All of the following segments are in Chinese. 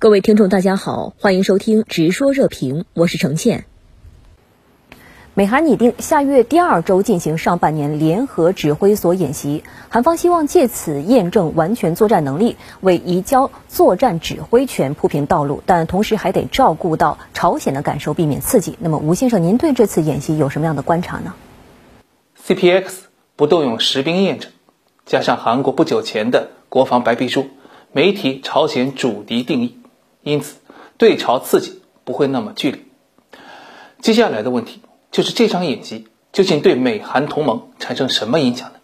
各位听众，大家好，欢迎收听《直说热评》，我是程倩。美韩拟定下月第二周进行上半年联合指挥所演习，韩方希望借此验证完全作战能力，为移交作战指挥权铺平道路，但同时还得照顾到朝鲜的感受，避免刺激。那么，吴先生，您对这次演习有什么样的观察呢？CPX 不动用实兵验证，加上韩国不久前的国防白皮书媒体朝鲜主敌定义。因此，对朝刺激不会那么剧烈。接下来的问题就是这场演习究竟对美韩同盟产生什么影响呢？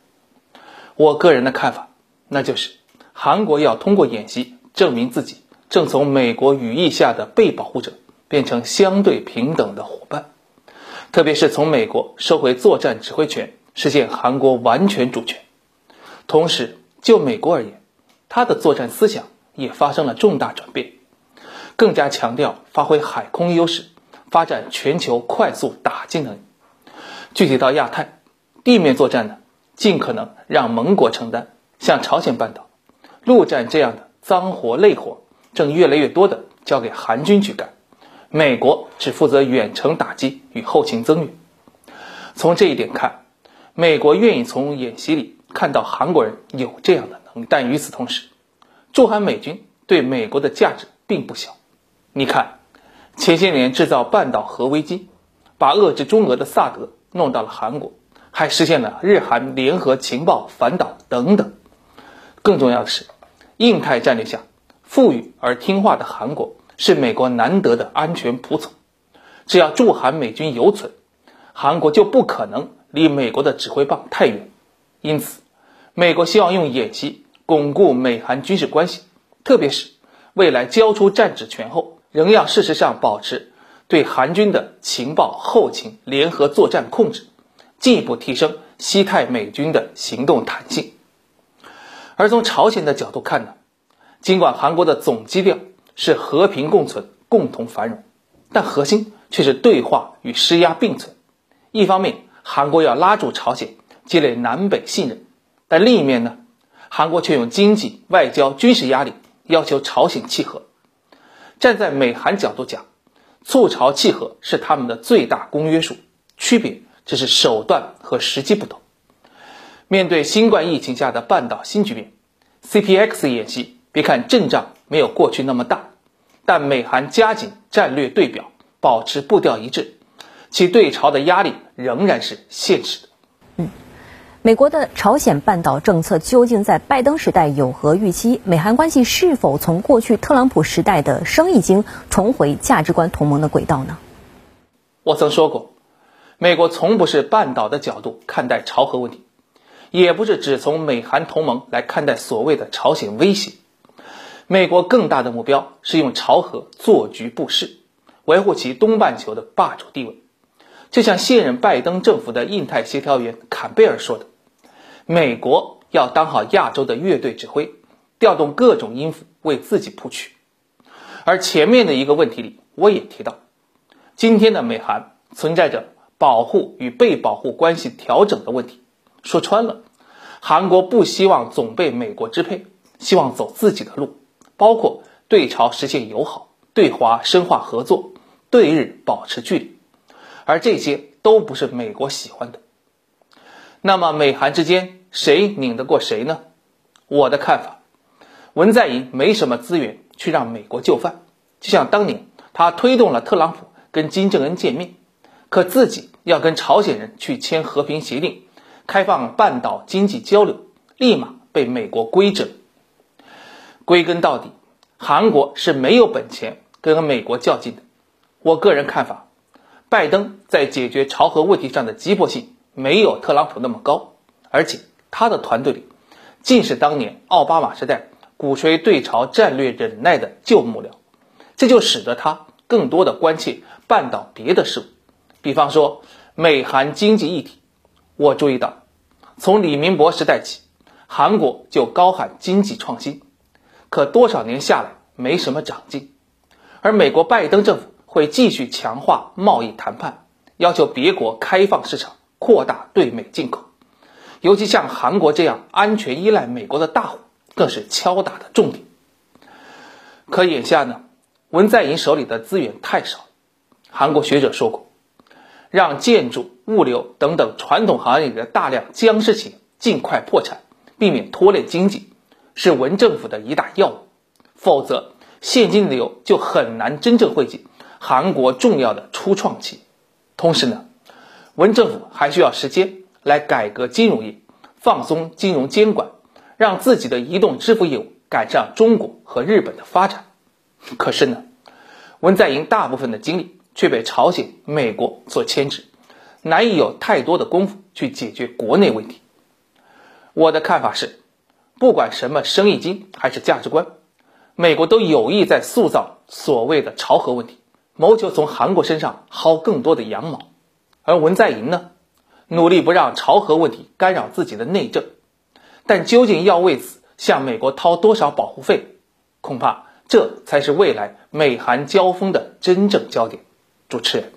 我个人的看法，那就是韩国要通过演习证明自己正从美国羽翼下的被保护者变成相对平等的伙伴，特别是从美国收回作战指挥权，实现韩国完全主权。同时，就美国而言，他的作战思想也发生了重大转变。更加强调发挥海空优势，发展全球快速打击能力。具体到亚太，地面作战呢，尽可能让盟国承担，像朝鲜半岛，陆战这样的脏活累活，正越来越多的交给韩军去干，美国只负责远程打击与后勤增援。从这一点看，美国愿意从演习里看到韩国人有这样的能力，但与此同时，驻韩美军对美国的价值并不小。你看，前些年制造半岛核危机，把遏制中俄的萨德弄到了韩国，还实现了日韩联合情报反导等等。更重要的是，印太战略下，富裕而听话的韩国是美国难得的安全仆从。只要驻韩美军犹存，韩国就不可能离美国的指挥棒太远。因此，美国希望用演习巩固美韩军事关系，特别是未来交出战指权后。仍要事实上保持对韩军的情报、后勤联合作战控制，进一步提升西太美军的行动弹性。而从朝鲜的角度看呢，尽管韩国的总基调是和平共存、共同繁荣，但核心却是对话与施压并存。一方面，韩国要拉住朝鲜，积累南北信任；但另一面呢，韩国却用经济、外交、军事压力要求朝鲜契合。站在美韩角度讲，促朝契合是他们的最大公约数，区别只是手段和时机不同。面对新冠疫情下的半岛新局面，CPX 演习别看阵仗没有过去那么大，但美韩加紧战略对表，保持步调一致，其对朝的压力仍然是现实的。美国的朝鲜半岛政策究竟在拜登时代有何预期？美韩关系是否从过去特朗普时代的生意经重回价值观同盟的轨道呢？我曾说过，美国从不是半岛的角度看待朝核问题，也不是只从美韩同盟来看待所谓的朝鲜威胁。美国更大的目标是用朝核做局布势，维护其东半球的霸主地位。就像现任拜登政府的印太协调员坎贝尔说的。美国要当好亚洲的乐队指挥，调动各种音符为自己谱曲。而前面的一个问题里，我也提到，今天的美韩存在着保护与被保护关系调整的问题。说穿了，韩国不希望总被美国支配，希望走自己的路，包括对朝实现友好，对华深化合作，对日保持距离，而这些都不是美国喜欢的。那么，美韩之间谁拧得过谁呢？我的看法，文在寅没什么资源去让美国就范，就像当年他推动了特朗普跟金正恩见面，可自己要跟朝鲜人去签和平协定，开放半岛经济交流，立马被美国规整。归根到底，韩国是没有本钱跟美国较劲的。我个人看法，拜登在解决朝核问题上的急迫性。没有特朗普那么高，而且他的团队里尽是当年奥巴马时代鼓吹对朝战略忍耐的旧幕僚，这就使得他更多的关切半岛别的事。物，比方说美韩经济议题。我注意到，从李明博时代起，韩国就高喊经济创新，可多少年下来没什么长进，而美国拜登政府会继续强化贸易谈判，要求别国开放市场。扩大对美进口，尤其像韩国这样安全依赖美国的大户，更是敲打的重点。可眼下呢，文在寅手里的资源太少。韩国学者说过，让建筑、物流等等传统行业里的大量僵尸企业尽快破产，避免拖累经济，是文政府的一大要务。否则，现金流就很难真正惠及韩国重要的初创企。同时呢，文政府还需要时间来改革金融业，放松金融监管，让自己的移动支付业务赶上中国和日本的发展。可是呢，文在寅大部分的精力却被朝鲜、美国所牵制，难以有太多的功夫去解决国内问题。我的看法是，不管什么生意经还是价值观，美国都有意在塑造所谓的朝核问题。谋求从韩国身上薅更多的羊毛，而文在寅呢，努力不让朝核问题干扰自己的内政，但究竟要为此向美国掏多少保护费，恐怕这才是未来美韩交锋的真正焦点。主持人。